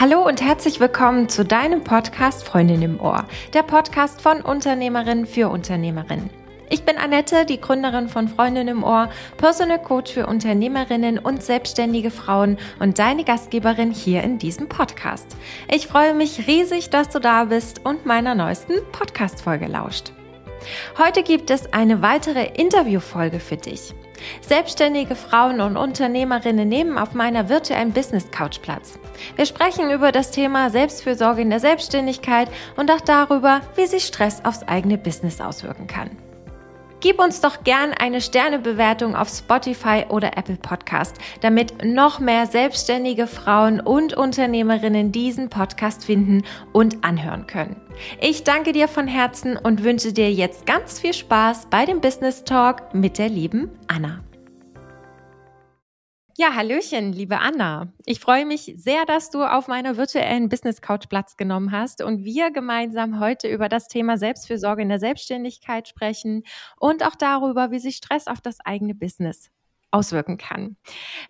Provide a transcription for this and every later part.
Hallo und herzlich willkommen zu deinem Podcast Freundin im Ohr, der Podcast von Unternehmerin für Unternehmerinnen. Ich bin Annette, die Gründerin von Freundin im Ohr, Personal Coach für Unternehmerinnen und selbstständige Frauen und deine Gastgeberin hier in diesem Podcast. Ich freue mich riesig, dass du da bist und meiner neuesten Podcast-Folge lauscht. Heute gibt es eine weitere Interviewfolge für dich. Selbstständige Frauen und Unternehmerinnen nehmen auf meiner virtuellen Business Couch Platz. Wir sprechen über das Thema Selbstfürsorge in der Selbstständigkeit und auch darüber, wie sich Stress aufs eigene Business auswirken kann. Gib uns doch gern eine Sternebewertung auf Spotify oder Apple Podcast, damit noch mehr selbstständige Frauen und Unternehmerinnen diesen Podcast finden und anhören können. Ich danke dir von Herzen und wünsche dir jetzt ganz viel Spaß bei dem Business Talk mit der lieben Anna. Ja, Hallöchen, liebe Anna. Ich freue mich sehr, dass du auf meiner virtuellen Business Couch Platz genommen hast und wir gemeinsam heute über das Thema Selbstfürsorge in der Selbstständigkeit sprechen und auch darüber, wie sich Stress auf das eigene Business auswirken kann.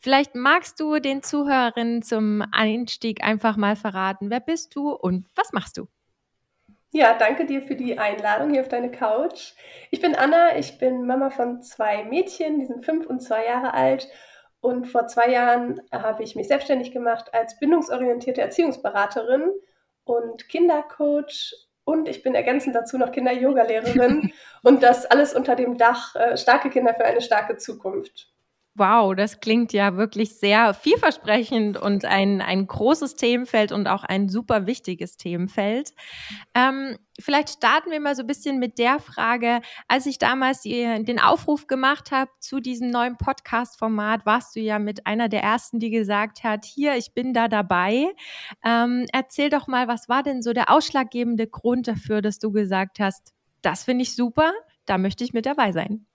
Vielleicht magst du den Zuhörerinnen zum Einstieg einfach mal verraten, wer bist du und was machst du? Ja, danke dir für die Einladung hier auf deine Couch. Ich bin Anna, ich bin Mama von zwei Mädchen, die sind fünf und zwei Jahre alt und vor zwei Jahren habe ich mich selbstständig gemacht als bindungsorientierte Erziehungsberaterin und Kindercoach und ich bin ergänzend dazu noch Kinder-Yoga-Lehrerin und das alles unter dem Dach äh, Starke Kinder für eine starke Zukunft. Wow, das klingt ja wirklich sehr vielversprechend und ein, ein großes Themenfeld und auch ein super wichtiges Themenfeld. Ähm, vielleicht starten wir mal so ein bisschen mit der Frage, als ich damals die, den Aufruf gemacht habe zu diesem neuen Podcast-Format, warst du ja mit einer der ersten, die gesagt hat, hier, ich bin da dabei. Ähm, erzähl doch mal, was war denn so der ausschlaggebende Grund dafür, dass du gesagt hast, das finde ich super, da möchte ich mit dabei sein?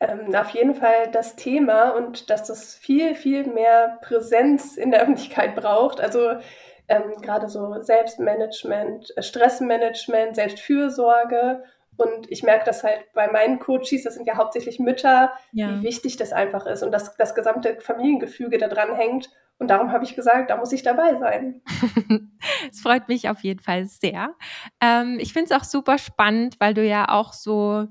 Ähm, auf jeden Fall das Thema und dass das viel, viel mehr Präsenz in der Öffentlichkeit braucht. Also ähm, gerade so Selbstmanagement, äh, Stressmanagement, Selbstfürsorge. Und ich merke das halt bei meinen Coaches, das sind ja hauptsächlich Mütter, ja. wie wichtig das einfach ist und dass das gesamte Familiengefüge da dran hängt. Und darum habe ich gesagt, da muss ich dabei sein. Es freut mich auf jeden Fall sehr. Ähm, ich finde es auch super spannend, weil du ja auch so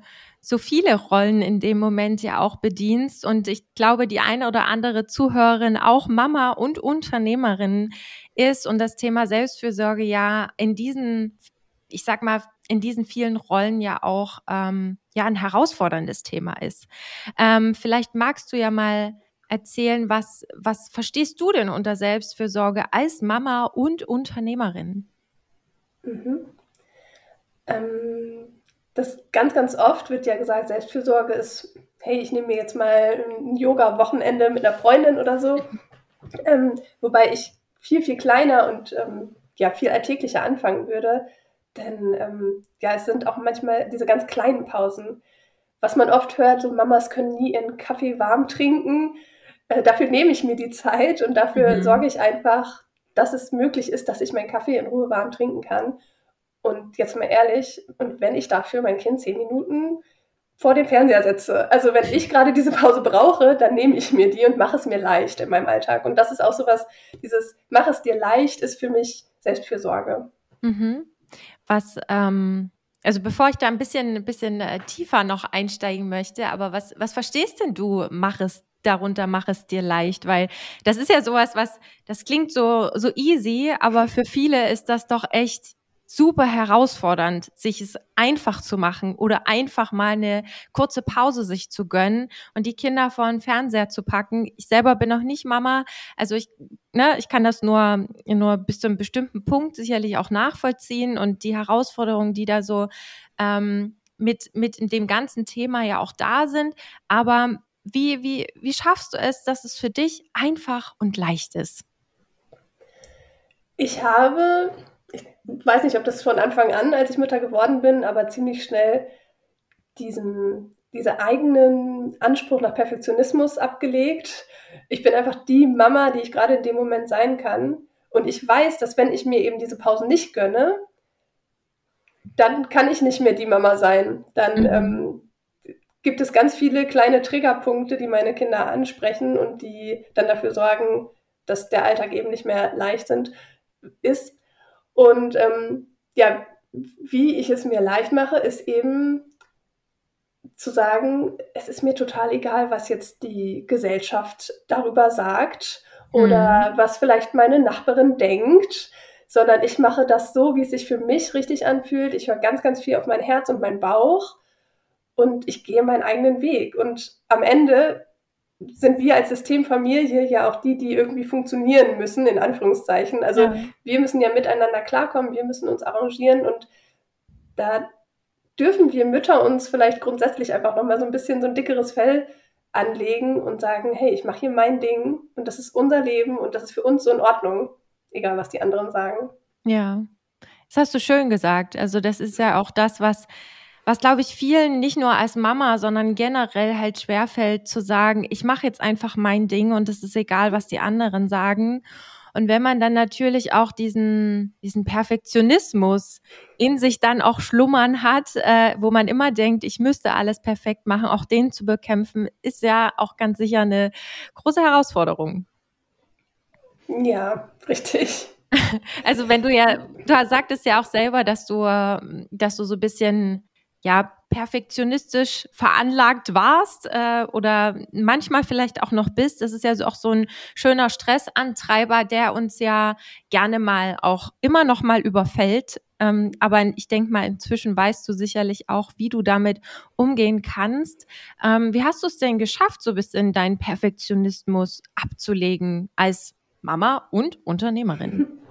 so viele Rollen in dem Moment ja auch bedienst. Und ich glaube, die eine oder andere Zuhörerin, auch Mama und Unternehmerin ist und das Thema Selbstfürsorge ja in diesen, ich sag mal, in diesen vielen Rollen ja auch ähm, ja ein herausforderndes Thema ist. Ähm, vielleicht magst du ja mal erzählen, was, was verstehst du denn unter Selbstfürsorge als Mama und Unternehmerin? Mhm. Ähm, das ganz, ganz oft wird ja gesagt, Selbstfürsorge ist, hey, ich nehme mir jetzt mal ein Yoga-Wochenende mit einer Freundin oder so. Ähm, wobei ich viel, viel kleiner und ähm, ja, viel alltäglicher anfangen würde. Denn ähm, ja, es sind auch manchmal diese ganz kleinen Pausen. Was man oft hört, so Mamas können nie ihren Kaffee warm trinken. Äh, dafür nehme ich mir die Zeit und dafür mhm. sorge ich einfach, dass es möglich ist, dass ich meinen Kaffee in Ruhe warm trinken kann. Und jetzt mal ehrlich, und wenn ich dafür mein Kind zehn Minuten vor den Fernseher setze, also wenn ich gerade diese Pause brauche, dann nehme ich mir die und mache es mir leicht in meinem Alltag. Und das ist auch sowas, dieses mach es dir leicht ist für mich Selbstfürsorge. Mhm. Was, ähm, also bevor ich da ein bisschen, bisschen äh, tiefer noch einsteigen möchte, aber was, was verstehst denn du, mach es darunter, mach es dir leicht, weil das ist ja sowas, was, das klingt so, so easy, aber für viele ist das doch echt super herausfordernd, sich es einfach zu machen oder einfach mal eine kurze Pause sich zu gönnen und die Kinder vor den Fernseher zu packen. Ich selber bin noch nicht Mama, also ich, ne, ich kann das nur, nur bis zu einem bestimmten Punkt sicherlich auch nachvollziehen und die Herausforderungen, die da so ähm, mit, mit dem ganzen Thema ja auch da sind. Aber wie, wie, wie schaffst du es, dass es für dich einfach und leicht ist? Ich habe weiß nicht, ob das von Anfang an, als ich Mutter geworden bin, aber ziemlich schnell diesen, diese eigenen Anspruch nach Perfektionismus abgelegt. Ich bin einfach die Mama, die ich gerade in dem Moment sein kann. Und ich weiß, dass wenn ich mir eben diese Pausen nicht gönne, dann kann ich nicht mehr die Mama sein. Dann mhm. ähm, gibt es ganz viele kleine Triggerpunkte, die meine Kinder ansprechen und die dann dafür sorgen, dass der Alltag eben nicht mehr leicht sind, ist. Und ähm, ja, wie ich es mir leicht mache, ist eben zu sagen, es ist mir total egal, was jetzt die Gesellschaft darüber sagt oder mhm. was vielleicht meine Nachbarin denkt, sondern ich mache das so, wie es sich für mich richtig anfühlt. Ich höre ganz, ganz viel auf mein Herz und meinen Bauch und ich gehe meinen eigenen Weg. Und am Ende sind wir als Systemfamilie ja auch die, die irgendwie funktionieren müssen, in Anführungszeichen. Also ja. wir müssen ja miteinander klarkommen, wir müssen uns arrangieren und da dürfen wir Mütter uns vielleicht grundsätzlich einfach nochmal so ein bisschen so ein dickeres Fell anlegen und sagen, hey, ich mache hier mein Ding und das ist unser Leben und das ist für uns so in Ordnung, egal was die anderen sagen. Ja, das hast du schön gesagt. Also das ist ja auch das, was was glaube ich vielen nicht nur als Mama, sondern generell halt schwerfällt zu sagen, ich mache jetzt einfach mein Ding und es ist egal, was die anderen sagen. Und wenn man dann natürlich auch diesen, diesen Perfektionismus in sich dann auch schlummern hat, äh, wo man immer denkt, ich müsste alles perfekt machen, auch den zu bekämpfen, ist ja auch ganz sicher eine große Herausforderung. Ja, richtig. Also wenn du ja, du sagtest ja auch selber, dass du, dass du so ein bisschen ja perfektionistisch veranlagt warst äh, oder manchmal vielleicht auch noch bist. Das ist ja auch so ein schöner Stressantreiber, der uns ja gerne mal auch immer noch mal überfällt. Ähm, aber ich denke mal, inzwischen weißt du sicherlich auch, wie du damit umgehen kannst. Ähm, wie hast du es denn geschafft, so bis in deinen Perfektionismus abzulegen als Mama und Unternehmerin?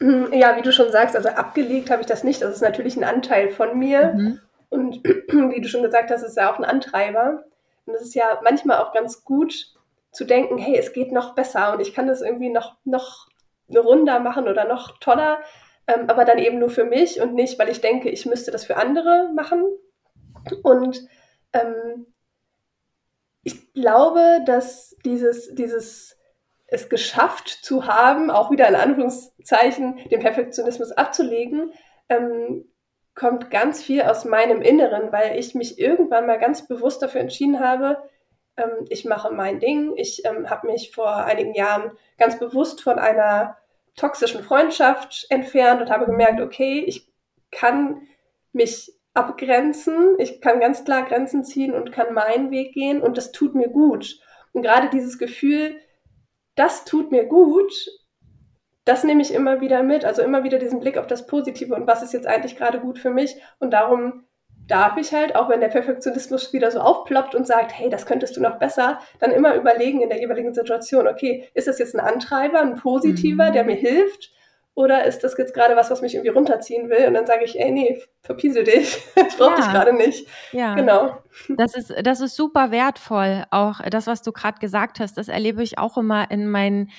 Ja, wie du schon sagst, also abgelegt habe ich das nicht. Das ist natürlich ein Anteil von mir. Mhm. Und wie du schon gesagt hast, ist ja auch ein Antreiber. Und es ist ja manchmal auch ganz gut zu denken, hey, es geht noch besser und ich kann das irgendwie noch, noch runder machen oder noch toller, ähm, aber dann eben nur für mich und nicht, weil ich denke, ich müsste das für andere machen. Und ähm, ich glaube, dass dieses, dieses es geschafft zu haben, auch wieder in Anführungszeichen den Perfektionismus abzulegen, ähm, kommt ganz viel aus meinem Inneren, weil ich mich irgendwann mal ganz bewusst dafür entschieden habe, ähm, ich mache mein Ding. Ich ähm, habe mich vor einigen Jahren ganz bewusst von einer toxischen Freundschaft entfernt und habe gemerkt, okay, ich kann mich abgrenzen, ich kann ganz klar Grenzen ziehen und kann meinen Weg gehen und das tut mir gut. Und gerade dieses Gefühl, das tut mir gut, das nehme ich immer wieder mit. Also immer wieder diesen Blick auf das Positive und was ist jetzt eigentlich gerade gut für mich. Und darum darf ich halt, auch wenn der Perfektionismus wieder so aufploppt und sagt, hey, das könntest du noch besser, dann immer überlegen in der jeweiligen Situation, okay, ist das jetzt ein Antreiber, ein positiver, mhm. der mir hilft? Oder ist das jetzt gerade was, was mich irgendwie runterziehen will? Und dann sage ich, ey, nee, verpiesel dich. Ich brauche ja. dich gerade nicht. Ja. Genau. Das ist, das ist super wertvoll. Auch das, was du gerade gesagt hast, das erlebe ich auch immer in meinen,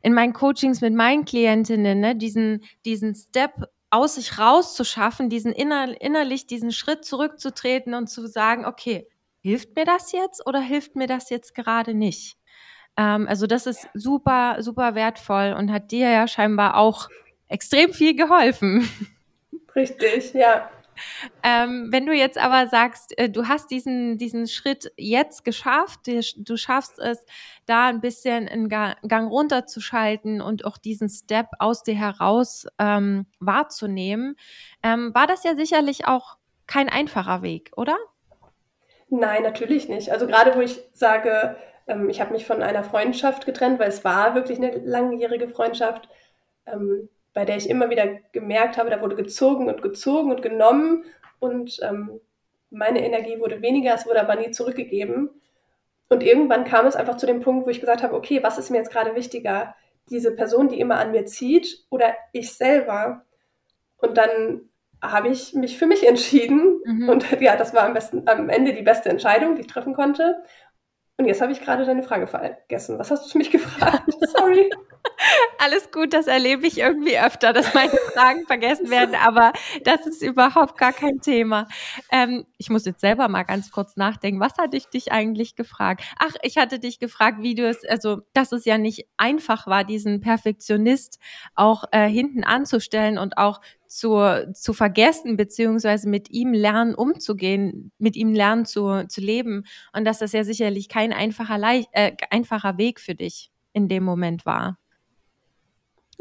in meinen Coachings mit meinen Klientinnen, ne? diesen, diesen Step aus sich rauszuschaffen, diesen inner, innerlich diesen Schritt zurückzutreten und zu sagen, okay, hilft mir das jetzt oder hilft mir das jetzt gerade nicht? Ähm, also das ist super, super wertvoll und hat dir ja scheinbar auch extrem viel geholfen. Richtig, ja. Ähm, wenn du jetzt aber sagst, äh, du hast diesen, diesen Schritt jetzt geschafft, du schaffst es, da ein bisschen einen Gang runterzuschalten und auch diesen Step aus dir heraus ähm, wahrzunehmen, ähm, war das ja sicherlich auch kein einfacher Weg, oder? Nein, natürlich nicht. Also gerade wo ich sage, ähm, ich habe mich von einer Freundschaft getrennt, weil es war wirklich eine langjährige Freundschaft. Bei der ich immer wieder gemerkt habe, da wurde gezogen und gezogen und genommen und ähm, meine Energie wurde weniger, es wurde aber nie zurückgegeben. Und irgendwann kam es einfach zu dem Punkt, wo ich gesagt habe, okay, was ist mir jetzt gerade wichtiger? Diese Person, die immer an mir zieht oder ich selber? Und dann habe ich mich für mich entschieden. Mhm. Und ja, das war am, besten, am Ende die beste Entscheidung, die ich treffen konnte. Und jetzt habe ich gerade deine Frage vergessen. Was hast du mich gefragt? Sorry. Alles gut, das erlebe ich irgendwie öfter, dass meine Fragen vergessen werden, aber das ist überhaupt gar kein Thema. Ähm, ich muss jetzt selber mal ganz kurz nachdenken. Was hatte ich dich eigentlich gefragt? Ach, ich hatte dich gefragt, wie du es, also, dass es ja nicht einfach war, diesen Perfektionist auch äh, hinten anzustellen und auch zu, zu vergessen, beziehungsweise mit ihm lernen umzugehen, mit ihm lernen zu, zu leben. Und das ist ja sicherlich kein einfacher, äh, einfacher Weg für dich. in dem Moment war.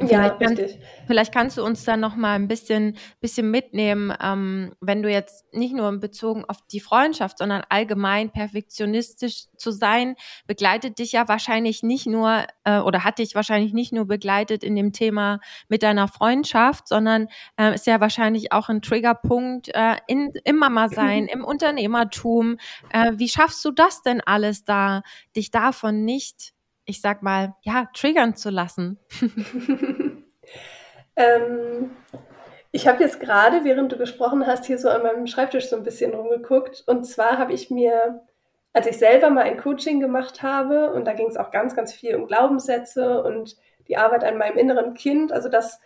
Ja, richtig. vielleicht kannst du uns da noch mal ein bisschen, bisschen mitnehmen, ähm, wenn du jetzt nicht nur bezogen auf die Freundschaft, sondern allgemein perfektionistisch zu sein, begleitet dich ja wahrscheinlich nicht nur äh, oder hat dich wahrscheinlich nicht nur begleitet in dem Thema mit deiner Freundschaft, sondern äh, ist ja wahrscheinlich auch ein Triggerpunkt äh, in, im Mama sein, im Unternehmertum. Äh, wie schaffst du das denn alles da, dich davon nicht ich sag mal, ja, triggern zu lassen? ähm, ich habe jetzt gerade, während du gesprochen hast, hier so an meinem Schreibtisch so ein bisschen rumgeguckt. Und zwar habe ich mir, als ich selber mal ein Coaching gemacht habe, und da ging es auch ganz, ganz viel um Glaubenssätze und die Arbeit an meinem inneren Kind, also das,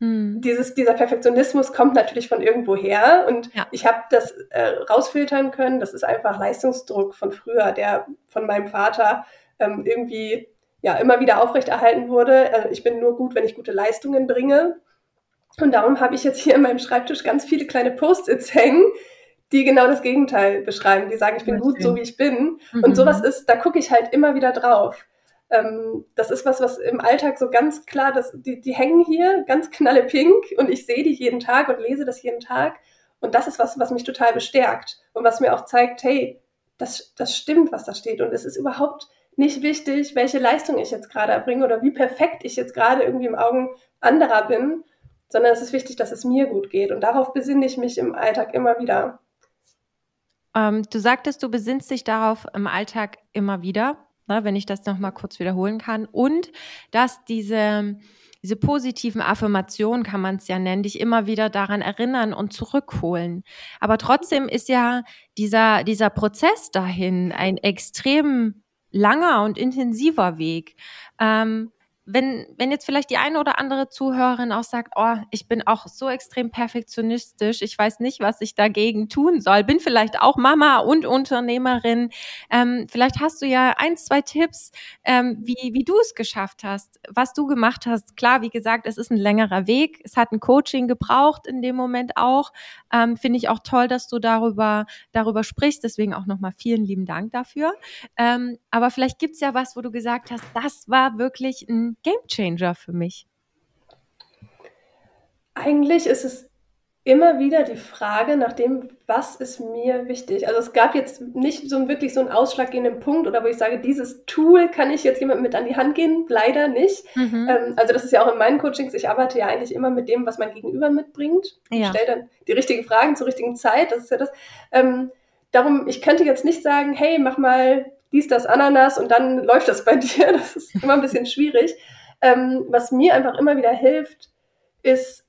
hm. dieses, dieser Perfektionismus kommt natürlich von irgendwo her. Und ja. ich habe das äh, rausfiltern können. Das ist einfach Leistungsdruck von früher, der von meinem Vater ähm, irgendwie ja immer wieder aufrechterhalten wurde. Also ich bin nur gut, wenn ich gute Leistungen bringe. Und darum habe ich jetzt hier in meinem Schreibtisch ganz viele kleine Post-its hängen, die genau das Gegenteil beschreiben. Die sagen, ich bin gut, so wie ich bin. Mhm. Und sowas ist, da gucke ich halt immer wieder drauf. Ähm, das ist was, was im Alltag so ganz klar, das, die, die hängen hier ganz knallepink und ich sehe die jeden Tag und lese das jeden Tag. Und das ist was, was mich total bestärkt und was mir auch zeigt, hey, das, das stimmt, was da steht. Und es ist überhaupt nicht wichtig, welche Leistung ich jetzt gerade erbringe oder wie perfekt ich jetzt gerade irgendwie im Augen anderer bin, sondern es ist wichtig, dass es mir gut geht. Und darauf besinne ich mich im Alltag immer wieder. Ähm, du sagtest, du besinnst dich darauf im Alltag immer wieder, ne, wenn ich das nochmal kurz wiederholen kann. Und dass diese, diese positiven Affirmationen, kann man es ja nennen, dich immer wieder daran erinnern und zurückholen. Aber trotzdem ist ja dieser, dieser Prozess dahin ein extrem langer und intensiver Weg. Ähm, wenn, wenn jetzt vielleicht die eine oder andere Zuhörerin auch sagt, oh, ich bin auch so extrem perfektionistisch, ich weiß nicht, was ich dagegen tun soll, bin vielleicht auch Mama und Unternehmerin, ähm, vielleicht hast du ja ein, zwei Tipps, ähm, wie, wie du es geschafft hast, was du gemacht hast. Klar, wie gesagt, es ist ein längerer Weg, es hat ein Coaching gebraucht in dem Moment auch. Ähm, Finde ich auch toll, dass du darüber, darüber sprichst, deswegen auch nochmal vielen lieben Dank dafür. Ähm, aber vielleicht gibt's ja was, wo du gesagt hast, das war wirklich ein Game Changer für mich? Eigentlich ist es immer wieder die Frage nach dem, was ist mir wichtig. Also es gab jetzt nicht so wirklich so einen ausschlaggebenden Punkt oder wo ich sage, dieses Tool kann ich jetzt jemandem mit an die Hand gehen, leider nicht. Mhm. Ähm, also das ist ja auch in meinen Coachings, ich arbeite ja eigentlich immer mit dem, was mein Gegenüber mitbringt. Ja. Ich stelle dann die richtigen Fragen zur richtigen Zeit, das ist ja das. Ähm, darum, ich könnte jetzt nicht sagen, hey, mach mal dies, das, Ananas und dann läuft das bei dir. Das ist immer ein bisschen schwierig. Ähm, was mir einfach immer wieder hilft, ist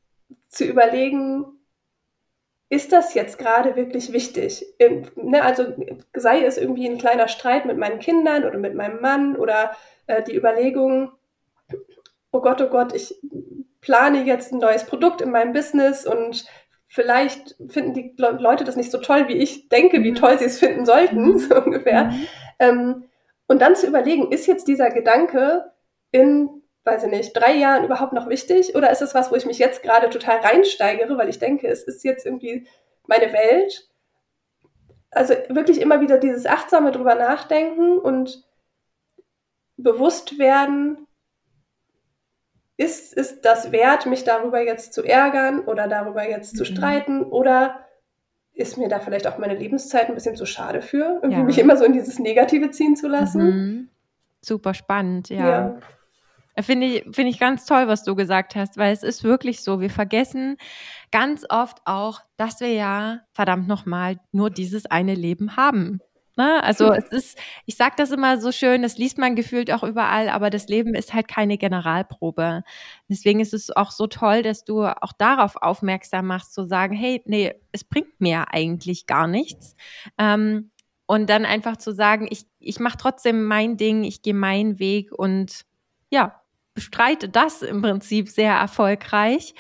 zu überlegen, ist das jetzt gerade wirklich wichtig? Ähm, ne, also sei es irgendwie ein kleiner Streit mit meinen Kindern oder mit meinem Mann oder äh, die Überlegung, oh Gott, oh Gott, ich plane jetzt ein neues Produkt in meinem Business und vielleicht finden die Leute das nicht so toll, wie ich denke, wie mhm. toll sie es finden sollten, mhm. so ungefähr. Mhm. Ähm, und dann zu überlegen, ist jetzt dieser Gedanke in, weiß ich nicht, drei Jahren überhaupt noch wichtig? Oder ist es was, wo ich mich jetzt gerade total reinsteigere, weil ich denke, es ist jetzt irgendwie meine Welt? Also wirklich immer wieder dieses achtsame drüber nachdenken und bewusst werden, ist, ist das wert, mich darüber jetzt zu ärgern oder darüber jetzt mhm. zu streiten oder ist mir da vielleicht auch meine Lebenszeit ein bisschen zu schade für, irgendwie ja. mich immer so in dieses Negative ziehen zu lassen. Mhm. Super spannend, ja. ja. Finde ich, finde ich ganz toll, was du gesagt hast, weil es ist wirklich so. Wir vergessen ganz oft auch, dass wir ja verdammt nochmal nur dieses eine Leben haben. Ne? Also es ist, ich sage das immer so schön, das liest man gefühlt auch überall, aber das Leben ist halt keine Generalprobe. Deswegen ist es auch so toll, dass du auch darauf aufmerksam machst, zu sagen, hey, nee, es bringt mir eigentlich gar nichts. Ähm, und dann einfach zu sagen, ich, ich mache trotzdem mein Ding, ich gehe meinen Weg und ja, bestreite das im Prinzip sehr erfolgreich.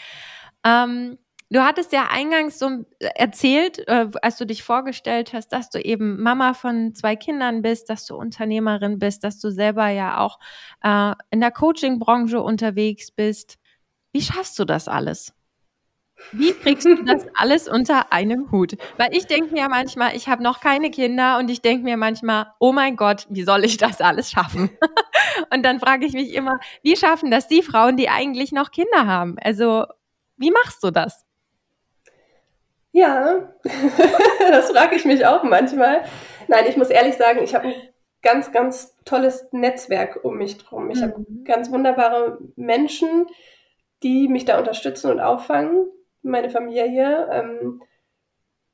Ähm, Du hattest ja eingangs so erzählt, äh, als du dich vorgestellt hast, dass du eben Mama von zwei Kindern bist, dass du Unternehmerin bist, dass du selber ja auch äh, in der Coaching-Branche unterwegs bist. Wie schaffst du das alles? Wie kriegst du das alles unter einem Hut? Weil ich denke mir manchmal, ich habe noch keine Kinder und ich denke mir manchmal, oh mein Gott, wie soll ich das alles schaffen? Und dann frage ich mich immer, wie schaffen das die Frauen, die eigentlich noch Kinder haben? Also, wie machst du das? Ja, das frage ich mich auch manchmal. Nein, ich muss ehrlich sagen, ich habe ein ganz, ganz tolles Netzwerk um mich drum. Ich mhm. habe ganz wunderbare Menschen, die mich da unterstützen und auffangen. Meine Familie. Ähm,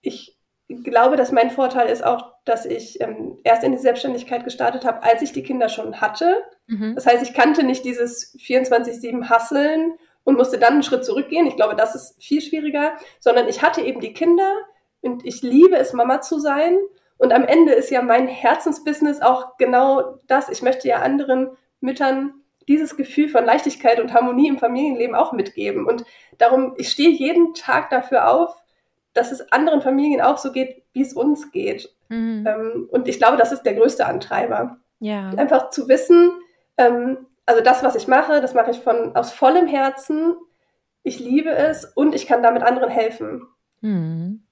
ich glaube, dass mein Vorteil ist auch, dass ich ähm, erst in die Selbstständigkeit gestartet habe, als ich die Kinder schon hatte. Mhm. Das heißt, ich kannte nicht dieses 24-7 Hasseln und musste dann einen Schritt zurückgehen. Ich glaube, das ist viel schwieriger, sondern ich hatte eben die Kinder und ich liebe es, Mama zu sein. Und am Ende ist ja mein Herzensbusiness auch genau das. Ich möchte ja anderen Müttern dieses Gefühl von Leichtigkeit und Harmonie im Familienleben auch mitgeben. Und darum, ich stehe jeden Tag dafür auf, dass es anderen Familien auch so geht, wie es uns geht. Mhm. Ähm, und ich glaube, das ist der größte Antreiber. Ja. Einfach zu wissen, ähm, also das, was ich mache, das mache ich von aus vollem Herzen. Ich liebe es und ich kann damit anderen helfen. Mhm.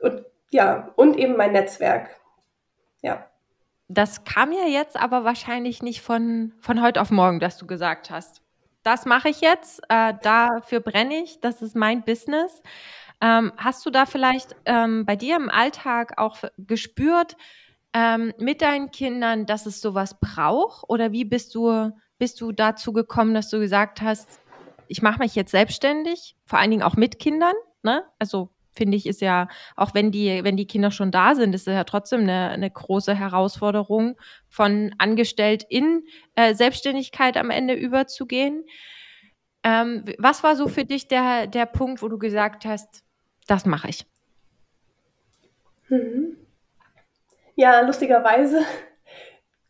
Und ja, und eben mein Netzwerk. Ja. Das kam ja jetzt aber wahrscheinlich nicht von, von heute auf morgen, dass du gesagt hast. Das mache ich jetzt, äh, dafür brenne ich, das ist mein Business. Ähm, hast du da vielleicht ähm, bei dir im Alltag auch gespürt ähm, mit deinen Kindern, dass es sowas braucht? Oder wie bist du, bist du dazu gekommen, dass du gesagt hast, ich mache mich jetzt selbstständig, vor allen Dingen auch mit Kindern? Ne? Also finde ich, ist ja, auch wenn die, wenn die Kinder schon da sind, ist es ja trotzdem eine, eine große Herausforderung, von angestellt in äh, Selbstständigkeit am Ende überzugehen. Ähm, was war so für dich der, der Punkt, wo du gesagt hast, das mache ich. Mhm. Ja, lustigerweise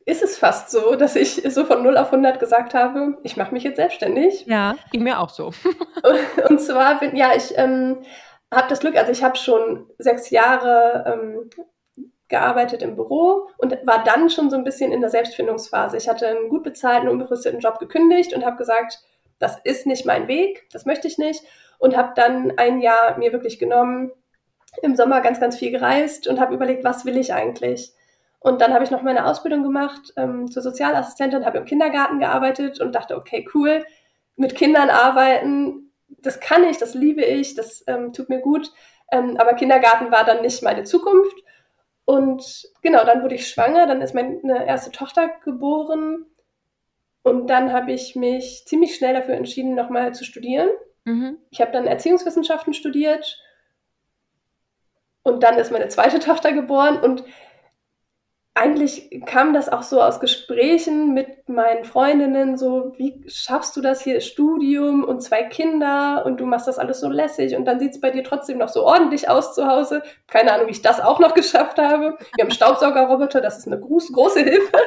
ist es fast so, dass ich so von 0 auf 100 gesagt habe, ich mache mich jetzt selbstständig. Ja, ging mir auch so. und zwar bin, ja, ich ähm, habe das Glück, also ich habe schon sechs Jahre ähm, gearbeitet im Büro und war dann schon so ein bisschen in der Selbstfindungsphase. Ich hatte einen gut bezahlten, unbefristeten Job gekündigt und habe gesagt, das ist nicht mein Weg, das möchte ich nicht und habe dann ein Jahr mir wirklich genommen, im Sommer ganz, ganz viel gereist und habe überlegt, was will ich eigentlich? Und dann habe ich noch meine Ausbildung gemacht ähm, zur Sozialassistentin, habe im Kindergarten gearbeitet und dachte, okay, cool, mit Kindern arbeiten, das kann ich, das liebe ich, das ähm, tut mir gut. Ähm, aber Kindergarten war dann nicht meine Zukunft. Und genau, dann wurde ich schwanger, dann ist meine erste Tochter geboren. Und dann habe ich mich ziemlich schnell dafür entschieden, nochmal zu studieren. Mhm. Ich habe dann Erziehungswissenschaften studiert und dann ist meine zweite Tochter geboren und eigentlich kam das auch so aus Gesprächen mit meinen Freundinnen, so, wie schaffst du das hier, Studium und zwei Kinder und du machst das alles so lässig und dann sieht es bei dir trotzdem noch so ordentlich aus zu Hause. Keine Ahnung, wie ich das auch noch geschafft habe. Wir haben Staubsaugerroboter, das ist eine groß, große Hilfe.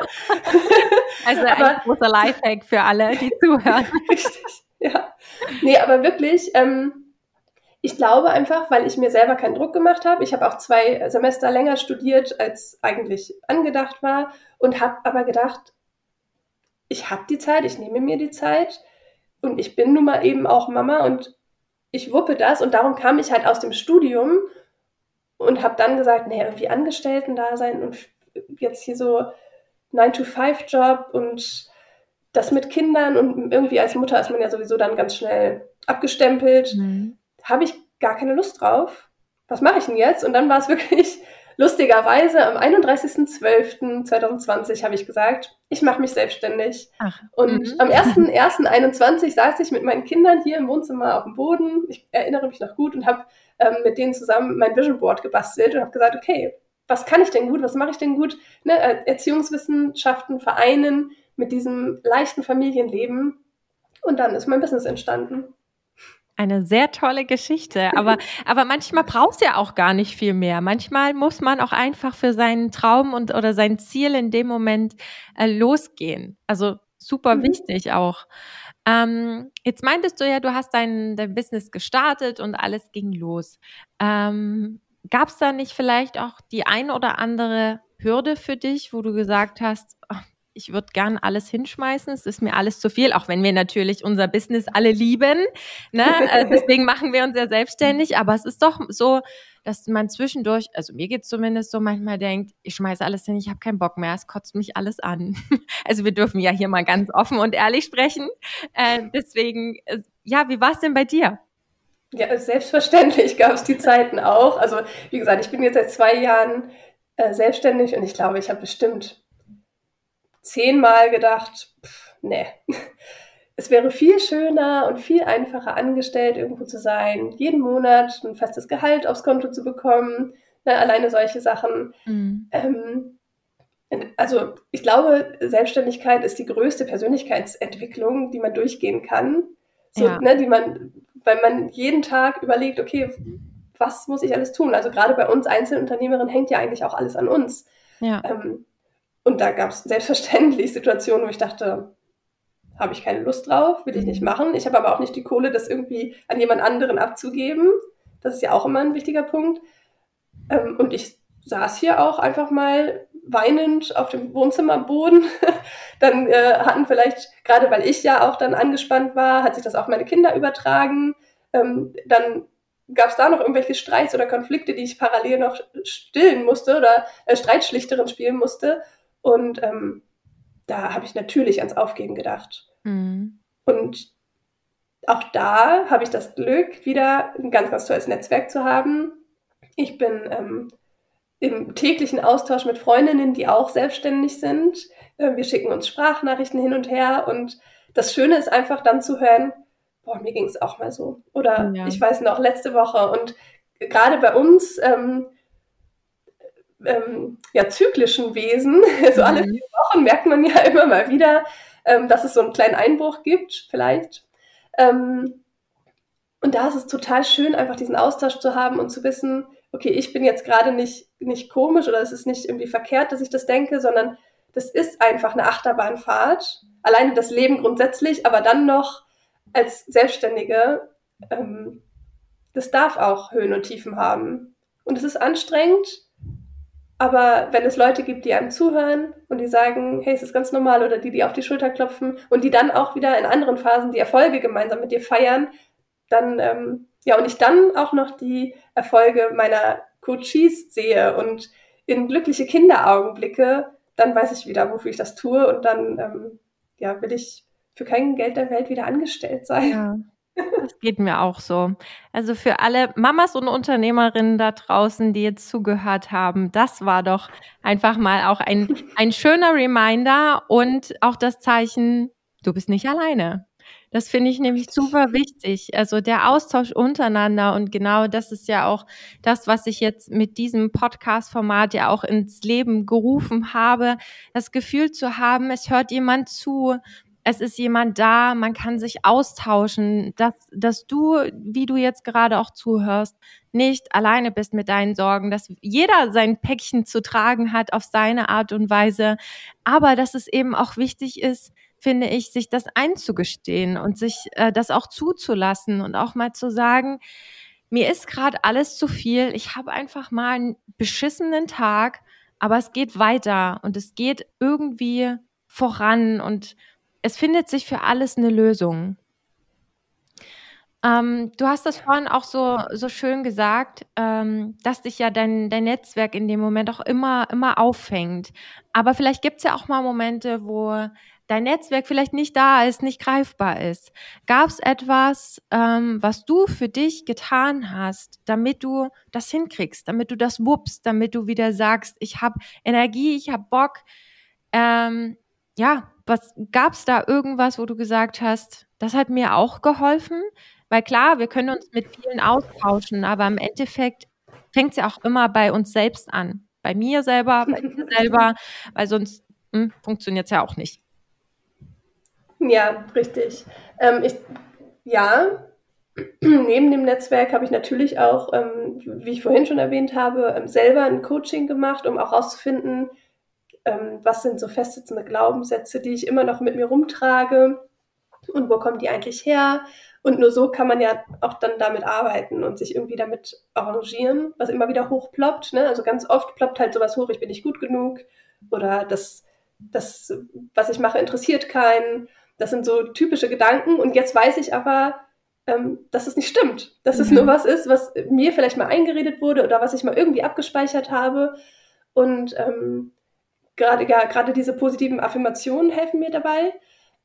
Also ein Aber, großer Lifehack für alle, die zuhören. Richtig, ja. Nee, aber wirklich, ähm, ich glaube einfach, weil ich mir selber keinen Druck gemacht habe. Ich habe auch zwei Semester länger studiert, als eigentlich angedacht war und habe aber gedacht, ich habe die Zeit, ich nehme mir die Zeit und ich bin nun mal eben auch Mama und ich wuppe das und darum kam ich halt aus dem Studium und habe dann gesagt, nee, irgendwie Angestellten da sein und jetzt hier so 9-to-5-Job und das mit Kindern und irgendwie als Mutter ist man ja sowieso dann ganz schnell abgestempelt. Mhm habe ich gar keine Lust drauf. Was mache ich denn jetzt? Und dann war es wirklich lustigerweise am 31.12.2020 habe ich gesagt, ich mache mich selbstständig. Ach. Und mhm. am 1.1.21 saß ich mit meinen Kindern hier im Wohnzimmer auf dem Boden. Ich erinnere mich noch gut und habe ähm, mit denen zusammen mein Vision Board gebastelt und habe gesagt, okay, was kann ich denn gut? Was mache ich denn gut? Ne, Erziehungswissenschaften vereinen mit diesem leichten Familienleben. Und dann ist mein Business entstanden. Eine sehr tolle Geschichte. Aber, aber manchmal braucht es ja auch gar nicht viel mehr. Manchmal muss man auch einfach für seinen Traum und oder sein Ziel in dem Moment äh, losgehen. Also super mhm. wichtig auch. Ähm, jetzt meintest du ja, du hast dein, dein Business gestartet und alles ging los. Ähm, Gab es da nicht vielleicht auch die ein oder andere Hürde für dich, wo du gesagt hast, ich würde gern alles hinschmeißen, es ist mir alles zu viel, auch wenn wir natürlich unser Business alle lieben. Ne? Äh, deswegen machen wir uns ja selbstständig, aber es ist doch so, dass man zwischendurch, also mir geht's zumindest so, manchmal denkt, ich schmeiße alles hin, ich habe keinen Bock mehr, es kotzt mich alles an. Also wir dürfen ja hier mal ganz offen und ehrlich sprechen. Äh, deswegen, ja, wie war es denn bei dir? Ja, selbstverständlich gab es die Zeiten auch. Also wie gesagt, ich bin jetzt seit zwei Jahren äh, selbstständig und ich glaube, ich habe bestimmt zehnmal gedacht, pff, nee, es wäre viel schöner und viel einfacher angestellt irgendwo zu sein, jeden Monat ein festes Gehalt aufs Konto zu bekommen, ne, alleine solche Sachen. Mhm. Ähm, also ich glaube, Selbstständigkeit ist die größte Persönlichkeitsentwicklung, die man durchgehen kann. So, ja. ne, die man, weil man jeden Tag überlegt, okay, was muss ich alles tun? Also gerade bei uns Einzelunternehmerinnen hängt ja eigentlich auch alles an uns. Ja. Ähm, und da gab es selbstverständlich Situationen, wo ich dachte, habe ich keine Lust drauf, will ich nicht machen. Ich habe aber auch nicht die Kohle, das irgendwie an jemand anderen abzugeben. Das ist ja auch immer ein wichtiger Punkt. Ähm, und ich saß hier auch einfach mal weinend auf dem Wohnzimmerboden. dann äh, hatten vielleicht, gerade weil ich ja auch dann angespannt war, hat sich das auf meine Kinder übertragen. Ähm, dann gab es da noch irgendwelche Streits oder Konflikte, die ich parallel noch stillen musste oder äh, Streitschlichterin spielen musste. Und ähm, da habe ich natürlich ans Aufgeben gedacht. Mhm. Und auch da habe ich das Glück, wieder ein ganz, ganz tolles Netzwerk zu haben. Ich bin ähm, im täglichen Austausch mit Freundinnen, die auch selbstständig sind. Äh, wir schicken uns Sprachnachrichten hin und her und das Schöne ist einfach dann zu hören, boah, mir ging es auch mal so. Oder ja. ich weiß noch, letzte Woche und gerade bei uns ähm, ähm, ja, zyklischen Wesen, so alle mhm. vier Wochen merkt man ja immer mal wieder, ähm, dass es so einen kleinen Einbruch gibt, vielleicht. Ähm, und da ist es total schön, einfach diesen Austausch zu haben und zu wissen, okay, ich bin jetzt gerade nicht, nicht komisch oder es ist nicht irgendwie verkehrt, dass ich das denke, sondern das ist einfach eine Achterbahnfahrt. Alleine das Leben grundsätzlich, aber dann noch als Selbstständige, ähm, das darf auch Höhen und Tiefen haben. Und es ist anstrengend, aber wenn es Leute gibt, die einem zuhören und die sagen, hey, es ist ganz normal, oder die, die auf die Schulter klopfen und die dann auch wieder in anderen Phasen die Erfolge gemeinsam mit dir feiern, dann, ähm, ja, und ich dann auch noch die Erfolge meiner Coaches sehe und in glückliche Kinderaugen blicke, dann weiß ich wieder, wofür ich das tue und dann, ähm, ja, will ich für kein Geld der Welt wieder angestellt sein. Ja. Das geht mir auch so. Also für alle Mamas und Unternehmerinnen da draußen, die jetzt zugehört haben, das war doch einfach mal auch ein, ein schöner Reminder und auch das Zeichen, du bist nicht alleine. Das finde ich nämlich super wichtig. Also der Austausch untereinander und genau das ist ja auch das, was ich jetzt mit diesem Podcast-Format ja auch ins Leben gerufen habe, das Gefühl zu haben, es hört jemand zu, es ist jemand da, man kann sich austauschen, dass, dass du, wie du jetzt gerade auch zuhörst, nicht alleine bist mit deinen Sorgen, dass jeder sein Päckchen zu tragen hat auf seine Art und Weise, aber dass es eben auch wichtig ist, finde ich, sich das einzugestehen und sich äh, das auch zuzulassen und auch mal zu sagen, mir ist gerade alles zu viel, ich habe einfach mal einen beschissenen Tag, aber es geht weiter und es geht irgendwie voran und es findet sich für alles eine Lösung. Ähm, du hast das vorhin auch so, so schön gesagt, ähm, dass dich ja dein, dein Netzwerk in dem Moment auch immer, immer auffängt. Aber vielleicht gibt es ja auch mal Momente, wo dein Netzwerk vielleicht nicht da ist, nicht greifbar ist. Gab es etwas, ähm, was du für dich getan hast, damit du das hinkriegst, damit du das wuppst, damit du wieder sagst, ich habe Energie, ich habe Bock, ähm, ja, was gab's da irgendwas, wo du gesagt hast, das hat mir auch geholfen? Weil klar, wir können uns mit vielen austauschen, aber im Endeffekt fängt es ja auch immer bei uns selbst an. Bei mir selber, bei dir selber, weil sonst hm, funktioniert es ja auch nicht. Ja, richtig. Ähm, ich, ja, neben dem Netzwerk habe ich natürlich auch, ähm, wie ich vorhin schon erwähnt habe, ähm, selber ein Coaching gemacht, um auch herauszufinden, ähm, was sind so festsitzende Glaubenssätze, die ich immer noch mit mir rumtrage und wo kommen die eigentlich her? Und nur so kann man ja auch dann damit arbeiten und sich irgendwie damit arrangieren, was immer wieder hochploppt. Ne? Also ganz oft ploppt halt sowas hoch, ich bin nicht gut genug oder das, das, was ich mache, interessiert keinen. Das sind so typische Gedanken. Und jetzt weiß ich aber, ähm, dass es nicht stimmt. Dass mhm. es nur was ist, was mir vielleicht mal eingeredet wurde oder was ich mal irgendwie abgespeichert habe. Und ähm, gerade ja, gerade diese positiven Affirmationen helfen mir dabei.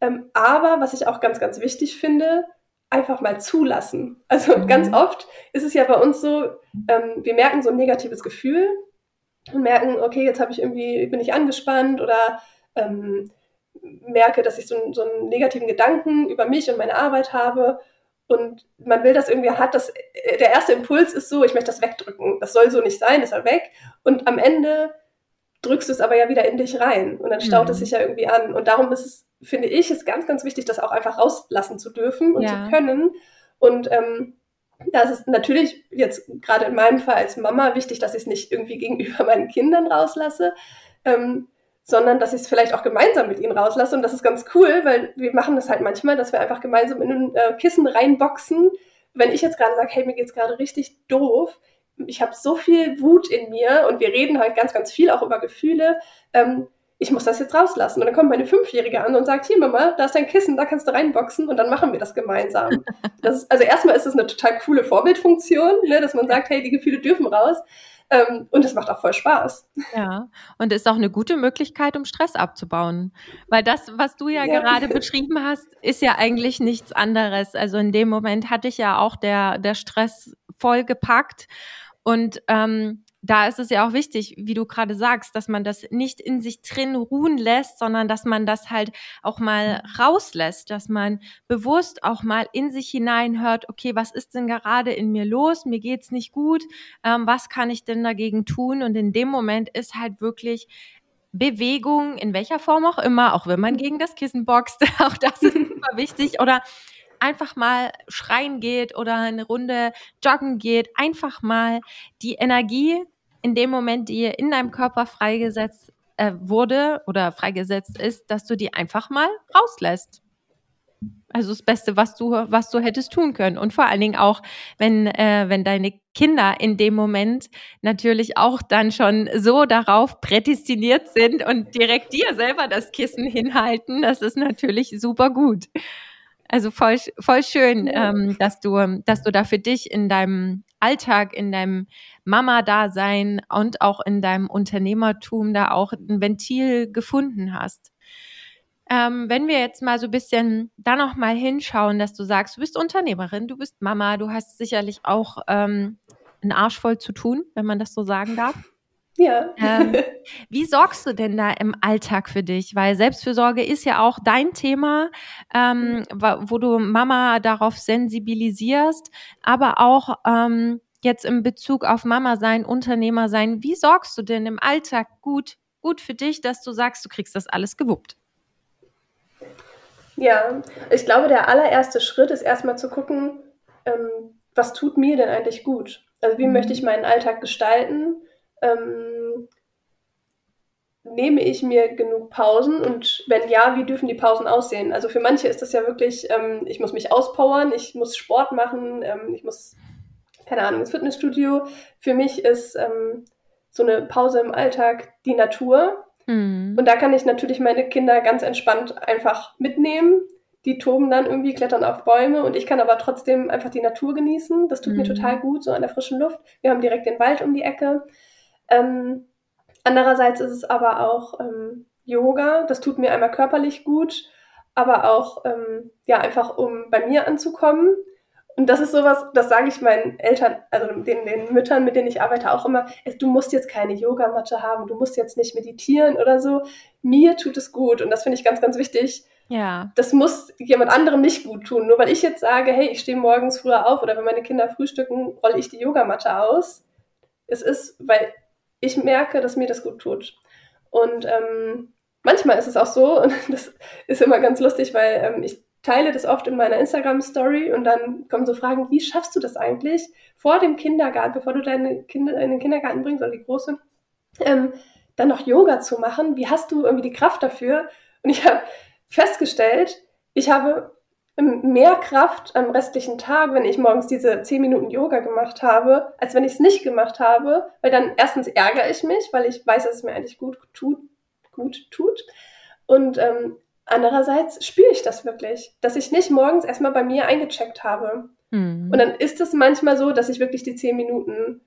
Ähm, aber was ich auch ganz, ganz wichtig finde, einfach mal zulassen. Also mhm. ganz oft ist es ja bei uns so, ähm, wir merken so ein negatives Gefühl und merken, okay, jetzt habe ich irgendwie, bin ich angespannt oder ähm, merke, dass ich so, so einen negativen Gedanken über mich und meine Arbeit habe und man will das irgendwie hat, das, der erste Impuls ist so, ich möchte das wegdrücken. Das soll so nicht sein, das soll weg. Und am Ende drückst du es aber ja wieder in dich rein und dann staut mhm. es sich ja irgendwie an. Und darum ist es, finde ich, ist ganz, ganz wichtig, das auch einfach rauslassen zu dürfen und ja. zu können. Und ähm, das ist natürlich jetzt gerade in meinem Fall als Mama wichtig, dass ich es nicht irgendwie gegenüber meinen Kindern rauslasse. Ähm, sondern dass ich es vielleicht auch gemeinsam mit ihnen rauslasse. Und das ist ganz cool, weil wir machen das halt manchmal, dass wir einfach gemeinsam in ein äh, Kissen reinboxen. Wenn ich jetzt gerade sage, hey, mir geht's gerade richtig doof, ich habe so viel Wut in mir und wir reden halt ganz, ganz viel auch über Gefühle. Ähm, ich muss das jetzt rauslassen. Und dann kommt meine Fünfjährige an und sagt, hier Mama, da ist dein Kissen, da kannst du reinboxen und dann machen wir das gemeinsam. Das ist, also erstmal ist es eine total coole Vorbildfunktion, ne, dass man sagt, hey, die Gefühle dürfen raus. Ähm, und es macht auch voll Spaß. Ja, und ist auch eine gute Möglichkeit, um Stress abzubauen. Weil das, was du ja, ja. gerade beschrieben hast, ist ja eigentlich nichts anderes. Also in dem Moment hatte ich ja auch der, der Stress voll gepackt. Und ähm, da ist es ja auch wichtig, wie du gerade sagst, dass man das nicht in sich drin ruhen lässt, sondern dass man das halt auch mal rauslässt, dass man bewusst auch mal in sich hineinhört, okay, was ist denn gerade in mir los? Mir geht's nicht gut. Ähm, was kann ich denn dagegen tun? Und in dem Moment ist halt wirklich Bewegung, in welcher Form auch immer, auch wenn man gegen das Kissen boxt, auch das ist super wichtig. Oder einfach mal schreien geht oder eine Runde joggen geht, einfach mal die Energie in dem Moment, die in deinem Körper freigesetzt äh, wurde oder freigesetzt ist, dass du die einfach mal rauslässt. Also das Beste, was du, was du hättest tun können. Und vor allen Dingen auch, wenn, äh, wenn deine Kinder in dem Moment natürlich auch dann schon so darauf prädestiniert sind und direkt dir selber das Kissen hinhalten, das ist natürlich super gut. Also voll, voll schön, ähm, dass du, dass du da für dich in deinem Alltag, in deinem Mama-Dasein und auch in deinem Unternehmertum da auch ein Ventil gefunden hast. Ähm, wenn wir jetzt mal so ein bisschen da noch mal hinschauen, dass du sagst, du bist Unternehmerin, du bist Mama, du hast sicherlich auch ähm, einen Arsch voll zu tun, wenn man das so sagen darf. Ja. Ähm, wie sorgst du denn da im Alltag für dich? Weil Selbstfürsorge ist ja auch dein Thema, ähm, wo du Mama darauf sensibilisierst, aber auch ähm, jetzt in Bezug auf Mama sein, Unternehmer sein. Wie sorgst du denn im Alltag gut, gut für dich, dass du sagst, du kriegst das alles gewuppt? Ja, ich glaube, der allererste Schritt ist erstmal zu gucken, ähm, was tut mir denn eigentlich gut? Also wie mhm. möchte ich meinen Alltag gestalten? Ähm, nehme ich mir genug Pausen und wenn ja, wie dürfen die Pausen aussehen? Also für manche ist das ja wirklich, ähm, ich muss mich auspowern, ich muss Sport machen, ähm, ich muss, keine Ahnung, ins Fitnessstudio. Für mich ist ähm, so eine Pause im Alltag die Natur. Mhm. Und da kann ich natürlich meine Kinder ganz entspannt einfach mitnehmen. Die toben dann irgendwie, klettern auf Bäume und ich kann aber trotzdem einfach die Natur genießen. Das tut mhm. mir total gut, so an der frischen Luft. Wir haben direkt den Wald um die Ecke. Ähm, andererseits ist es aber auch ähm, Yoga. Das tut mir einmal körperlich gut, aber auch ähm, ja einfach um bei mir anzukommen. Und das ist sowas, das sage ich meinen Eltern, also den, den Müttern, mit denen ich arbeite, auch immer. Du musst jetzt keine Yogamatte haben, du musst jetzt nicht meditieren oder so. Mir tut es gut und das finde ich ganz, ganz wichtig. Ja. Das muss jemand anderem nicht gut tun. Nur weil ich jetzt sage, hey, ich stehe morgens früher auf oder wenn meine Kinder frühstücken, rolle ich die Yogamatte aus. Es ist, weil ich merke, dass mir das gut tut. Und ähm, manchmal ist es auch so, und das ist immer ganz lustig, weil ähm, ich teile das oft in meiner Instagram-Story und dann kommen so Fragen, wie schaffst du das eigentlich vor dem Kindergarten, bevor du deine Kinder in den Kindergarten bringst oder die Große, ähm, dann noch Yoga zu machen? Wie hast du irgendwie die Kraft dafür? Und ich habe festgestellt, ich habe mehr Kraft am restlichen Tag, wenn ich morgens diese 10 Minuten Yoga gemacht habe, als wenn ich es nicht gemacht habe, weil dann erstens ärgere ich mich, weil ich weiß, dass es mir eigentlich gut tut, gut tut. Und ähm, andererseits spüre ich das wirklich, dass ich nicht morgens erstmal bei mir eingecheckt habe. Mhm. Und dann ist es manchmal so, dass ich wirklich die zehn Minuten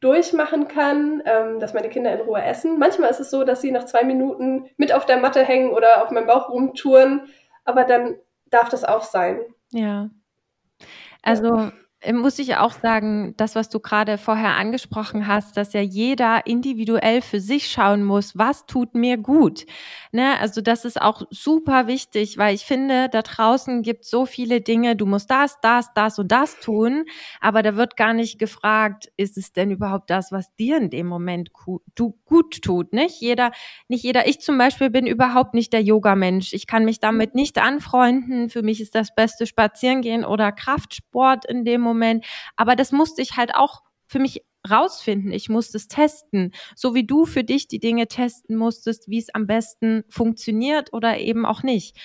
durchmachen kann, ähm, dass meine Kinder in Ruhe essen. Manchmal ist es so, dass sie nach zwei Minuten mit auf der Matte hängen oder auf meinem Bauch rumtouren, aber dann darf das auch sein. Ja. Also muss ich auch sagen, das, was du gerade vorher angesprochen hast, dass ja jeder individuell für sich schauen muss, was tut mir gut. Ne? Also das ist auch super wichtig, weil ich finde, da draußen gibt so viele Dinge, du musst das, das, das und das tun, aber da wird gar nicht gefragt, ist es denn überhaupt das, was dir in dem Moment du gut tut, nicht? Jeder, nicht jeder, ich zum Beispiel bin überhaupt nicht der Yoga-Mensch. Ich kann mich damit nicht anfreunden. Für mich ist das Beste Spazierengehen oder Kraftsport in dem Moment. Moment. Aber das musste ich halt auch für mich rausfinden. Ich musste es testen, so wie du für dich die Dinge testen musstest, wie es am besten funktioniert oder eben auch nicht.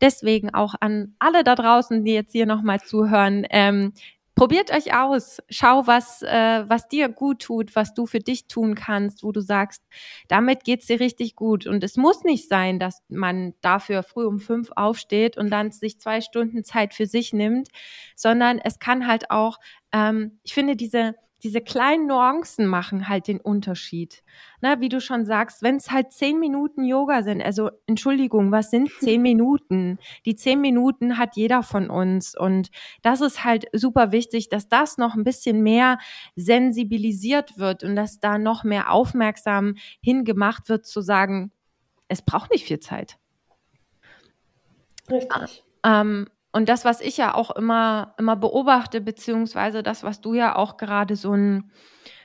Deswegen auch an alle da draußen, die jetzt hier nochmal zuhören, ähm, probiert euch aus. Schau, was, äh, was dir gut tut, was du für dich tun kannst, wo du sagst, damit geht's dir richtig gut. Und es muss nicht sein, dass man dafür früh um fünf aufsteht und dann sich zwei Stunden Zeit für sich nimmt, sondern es kann halt auch, ähm, ich finde diese diese kleinen Nuancen machen halt den Unterschied. Na, wie du schon sagst, wenn es halt zehn Minuten Yoga sind, also Entschuldigung, was sind zehn Minuten? Die zehn Minuten hat jeder von uns und das ist halt super wichtig, dass das noch ein bisschen mehr sensibilisiert wird und dass da noch mehr aufmerksam hingemacht wird, zu sagen, es braucht nicht viel Zeit. Richtig. Ähm, und das, was ich ja auch immer, immer beobachte, beziehungsweise das, was du ja auch gerade so ein,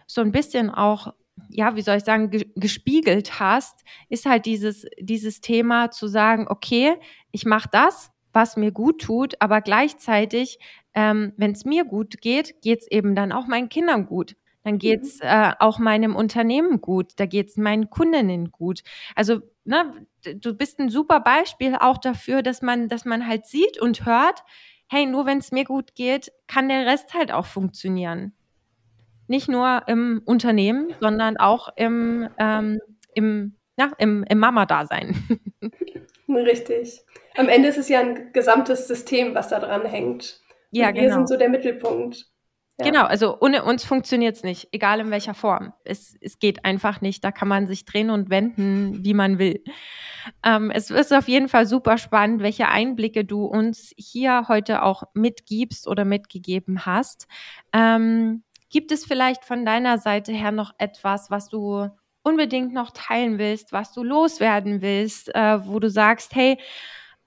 so ein bisschen auch, ja, wie soll ich sagen, ge gespiegelt hast, ist halt dieses, dieses Thema zu sagen, okay, ich mache das, was mir gut tut, aber gleichzeitig, ähm, wenn es mir gut geht, geht es eben dann auch meinen Kindern gut. Dann geht es mhm. äh, auch meinem Unternehmen gut, da geht es meinen Kundinnen gut. Also ne, du bist ein super Beispiel auch dafür, dass man, dass man halt sieht und hört, hey, nur wenn es mir gut geht, kann der Rest halt auch funktionieren. Nicht nur im Unternehmen, sondern auch im, ähm, im, ja, im, im Mama-Dasein. Richtig. Am Ende ist es ja ein gesamtes System, was da dran hängt. Ja, und wir genau. sind so der Mittelpunkt. Genau, also ohne uns funktioniert es nicht, egal in welcher Form. Es, es geht einfach nicht. Da kann man sich drehen und wenden, wie man will. Ähm, es ist auf jeden Fall super spannend, welche Einblicke du uns hier heute auch mitgibst oder mitgegeben hast. Ähm, gibt es vielleicht von deiner Seite her noch etwas, was du unbedingt noch teilen willst, was du loswerden willst, äh, wo du sagst, hey,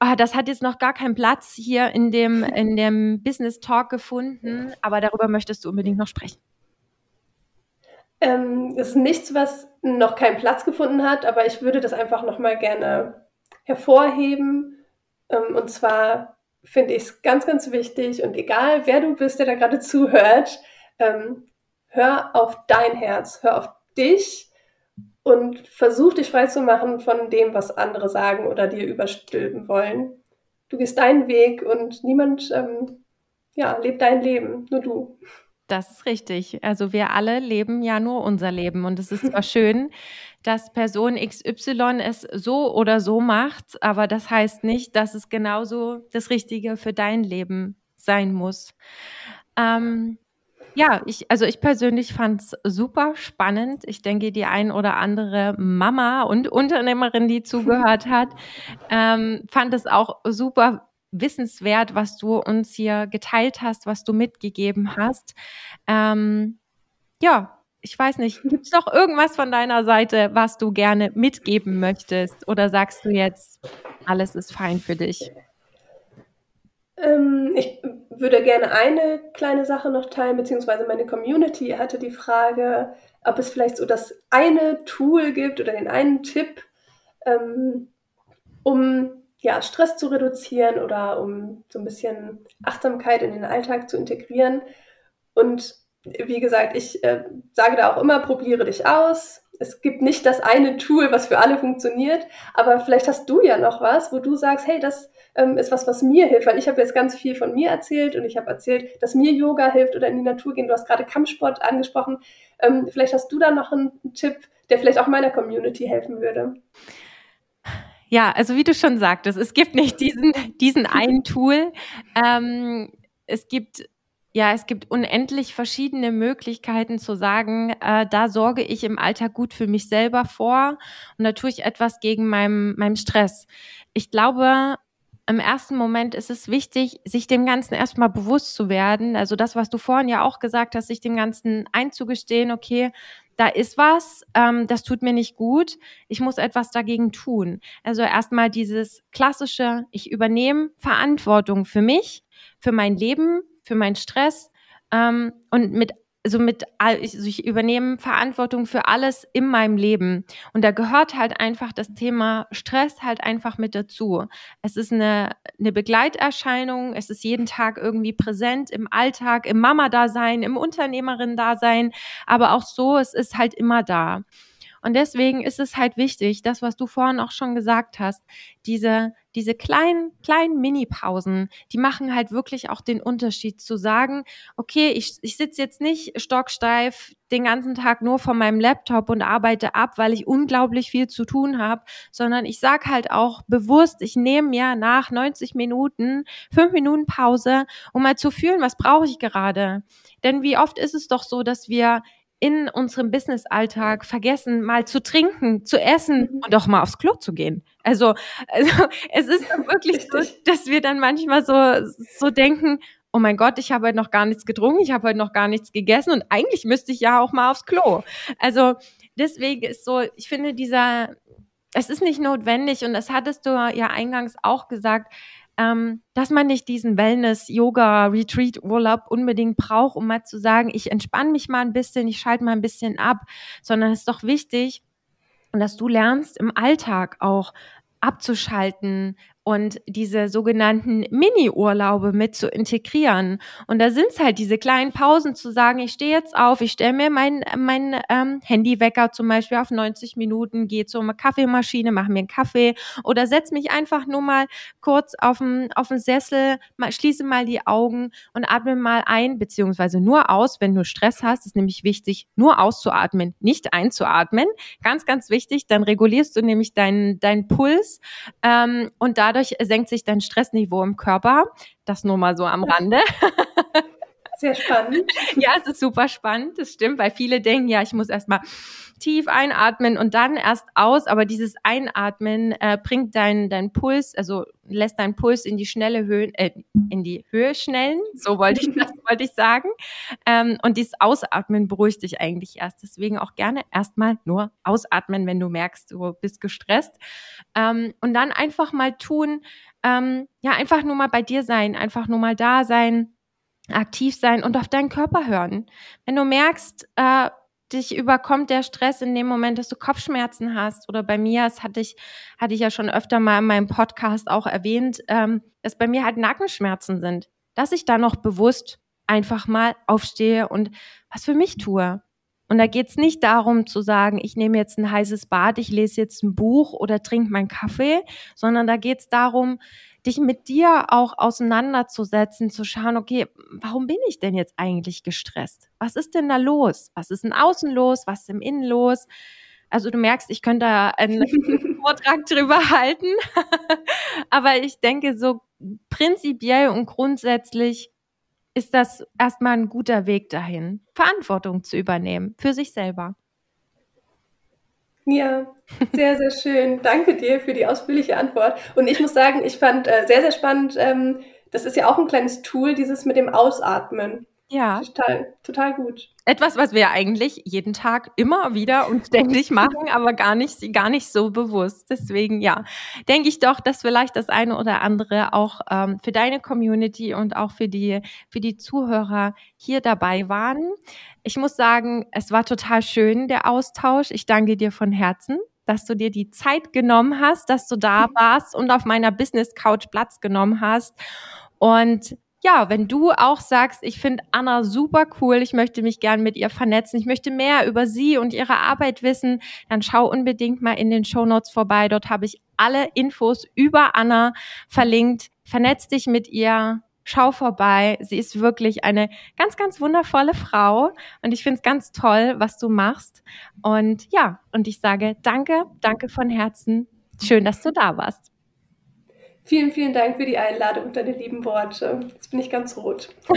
ah, das hat jetzt noch gar keinen Platz hier in dem, in dem Business Talk gefunden, aber darüber möchtest du unbedingt noch sprechen. Ähm, ist nichts, was noch keinen Platz gefunden hat, aber ich würde das einfach nochmal gerne hervorheben. Ähm, und zwar finde ich es ganz, ganz wichtig und egal, wer du bist, der da gerade zuhört, ähm, hör auf dein Herz, hör auf dich und versuch dich frei zu machen von dem, was andere sagen oder dir überstülpen wollen. Du gehst deinen Weg und niemand ähm, ja, lebt dein Leben, nur du. Das ist richtig. Also wir alle leben ja nur unser Leben. Und es ist zwar schön, dass Person XY es so oder so macht, aber das heißt nicht, dass es genauso das Richtige für dein Leben sein muss. Ähm, ja, ich, also ich persönlich fand es super spannend. Ich denke, die ein oder andere Mama und Unternehmerin, die zugehört hat, ähm, fand es auch super wissenswert, was du uns hier geteilt hast, was du mitgegeben hast. Ähm, ja, ich weiß nicht, gibt es noch irgendwas von deiner Seite, was du gerne mitgeben möchtest? Oder sagst du jetzt, alles ist fein für dich? Ähm, ich würde gerne eine kleine Sache noch teilen, beziehungsweise meine Community hatte die Frage, ob es vielleicht so das eine Tool gibt oder den einen Tipp, ähm, um ja, Stress zu reduzieren oder um so ein bisschen Achtsamkeit in den Alltag zu integrieren. Und wie gesagt, ich äh, sage da auch immer, probiere dich aus, es gibt nicht das eine Tool, was für alle funktioniert, aber vielleicht hast du ja noch was, wo du sagst, hey, das ähm, ist was, was mir hilft, weil ich habe jetzt ganz viel von mir erzählt und ich habe erzählt, dass mir Yoga hilft oder in die Natur gehen. Du hast gerade Kampfsport angesprochen. Ähm, vielleicht hast du da noch einen Tipp, der vielleicht auch meiner Community helfen würde. Ja, also wie du schon sagtest, es gibt nicht diesen, diesen einen Tool. Ähm, es gibt ja, es gibt unendlich verschiedene Möglichkeiten zu sagen, äh, da sorge ich im Alltag gut für mich selber vor und da tue ich etwas gegen meinem, meinem Stress. Ich glaube, im ersten Moment ist es wichtig, sich dem Ganzen erstmal bewusst zu werden. Also das, was du vorhin ja auch gesagt hast, sich dem Ganzen einzugestehen, okay, da ist was, ähm, das tut mir nicht gut, ich muss etwas dagegen tun. Also erstmal dieses klassische, ich übernehme Verantwortung für mich, für mein Leben, für meinen Stress ähm, und mit also mit also ich übernehme Verantwortung für alles in meinem Leben und da gehört halt einfach das Thema Stress halt einfach mit dazu. Es ist eine eine Begleiterscheinung, es ist jeden Tag irgendwie präsent im Alltag, im Mama-Dasein, im Unternehmerin-Dasein, aber auch so, es ist halt immer da. Und deswegen ist es halt wichtig, das, was du vorhin auch schon gesagt hast, diese, diese kleinen, kleinen Mini-Pausen, die machen halt wirklich auch den Unterschied zu sagen, okay, ich, ich sitze jetzt nicht stocksteif den ganzen Tag nur vor meinem Laptop und arbeite ab, weil ich unglaublich viel zu tun habe, sondern ich sag halt auch bewusst, ich nehme mir nach 90 Minuten fünf Minuten Pause, um mal zu fühlen, was brauche ich gerade. Denn wie oft ist es doch so, dass wir in unserem Business-Alltag vergessen, mal zu trinken, zu essen mhm. und auch mal aufs Klo zu gehen. Also, also es ist wirklich so, dass wir dann manchmal so, so denken, oh mein Gott, ich habe heute noch gar nichts getrunken, ich habe heute noch gar nichts gegessen und eigentlich müsste ich ja auch mal aufs Klo. Also deswegen ist so, ich finde dieser, es ist nicht notwendig und das hattest du ja eingangs auch gesagt, ähm, dass man nicht diesen Wellness, Yoga, Retreat, Urlaub unbedingt braucht, um mal zu sagen, ich entspanne mich mal ein bisschen, ich schalte mal ein bisschen ab, sondern es ist doch wichtig, dass du lernst im Alltag auch abzuschalten, und diese sogenannten Mini-Urlaube mit zu integrieren. Und da sind es halt diese kleinen Pausen zu sagen, ich stehe jetzt auf, ich stelle mir mein, mein ähm, Handywecker zum Beispiel auf 90 Minuten, gehe zur Kaffeemaschine, mache mir einen Kaffee oder setze mich einfach nur mal kurz auf den, auf den Sessel, mal, schließe mal die Augen und atme mal ein, beziehungsweise nur aus, wenn du Stress hast, ist nämlich wichtig, nur auszuatmen, nicht einzuatmen. Ganz, ganz wichtig, dann regulierst du nämlich deinen, deinen Puls ähm, und da dadurch senkt sich dein Stressniveau im Körper. Das nur mal so am Rande. Sehr spannend. ja, es ist super spannend, das stimmt, weil viele denken, ja, ich muss erstmal tief einatmen und dann erst aus, aber dieses Einatmen äh, bringt deinen dein Puls, also lässt deinen Puls in die schnelle Höhe, äh, in die Höhe schnellen, so wollte ich das wollte ich sagen. Ähm, und dieses Ausatmen beruhigt dich eigentlich erst. Deswegen auch gerne erstmal nur ausatmen, wenn du merkst, du bist gestresst. Ähm, und dann einfach mal tun, ähm, ja, einfach nur mal bei dir sein, einfach nur mal da sein aktiv sein und auf deinen Körper hören. Wenn du merkst, äh, dich überkommt der Stress in dem Moment, dass du Kopfschmerzen hast oder bei mir, das hatte ich, hatte ich ja schon öfter mal in meinem Podcast auch erwähnt, ähm, dass bei mir halt Nackenschmerzen sind, dass ich da noch bewusst einfach mal aufstehe und was für mich tue. Und da geht's nicht darum zu sagen, ich nehme jetzt ein heißes Bad, ich lese jetzt ein Buch oder trinke meinen Kaffee, sondern da geht's darum, dich mit dir auch auseinanderzusetzen, zu schauen, okay, warum bin ich denn jetzt eigentlich gestresst? Was ist denn da los? Was ist im Außen los? Was ist im Innen los? Also du merkst, ich könnte da einen Vortrag drüber halten. Aber ich denke, so prinzipiell und grundsätzlich ist das erstmal ein guter Weg dahin, Verantwortung zu übernehmen für sich selber. Ja, sehr, sehr schön. Danke dir für die ausführliche Antwort. Und ich muss sagen, ich fand äh, sehr, sehr spannend, ähm, das ist ja auch ein kleines Tool, dieses mit dem Ausatmen. Ja. Total, total gut. Etwas, was wir eigentlich jeden Tag immer wieder und ständig machen, aber gar nicht, gar nicht so bewusst. Deswegen, ja, denke ich doch, dass vielleicht das eine oder andere auch ähm, für deine Community und auch für die, für die Zuhörer hier dabei waren. Ich muss sagen, es war total schön, der Austausch. Ich danke dir von Herzen dass du dir die Zeit genommen hast, dass du da warst und auf meiner Business Couch Platz genommen hast. Und ja, wenn du auch sagst, ich finde Anna super cool, ich möchte mich gern mit ihr vernetzen, ich möchte mehr über sie und ihre Arbeit wissen, dann schau unbedingt mal in den Show Notes vorbei. Dort habe ich alle Infos über Anna verlinkt. Vernetz dich mit ihr, schau vorbei. Sie ist wirklich eine ganz, ganz wundervolle Frau und ich finde es ganz toll, was du machst. Und ja, und ich sage danke, danke von Herzen. Schön, dass du da warst. Vielen, vielen Dank für die Einladung und deine lieben Worte. Jetzt bin ich ganz rot.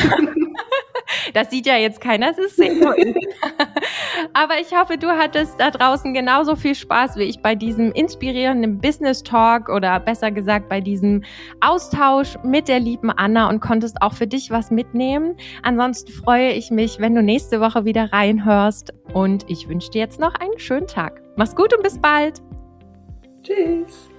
Das sieht ja jetzt keiner, das ist sehr gut. Aber ich hoffe, du hattest da draußen genauso viel Spaß wie ich bei diesem inspirierenden Business Talk oder besser gesagt bei diesem Austausch mit der lieben Anna und konntest auch für dich was mitnehmen. Ansonsten freue ich mich, wenn du nächste Woche wieder reinhörst und ich wünsche dir jetzt noch einen schönen Tag. Mach's gut und bis bald. Tschüss.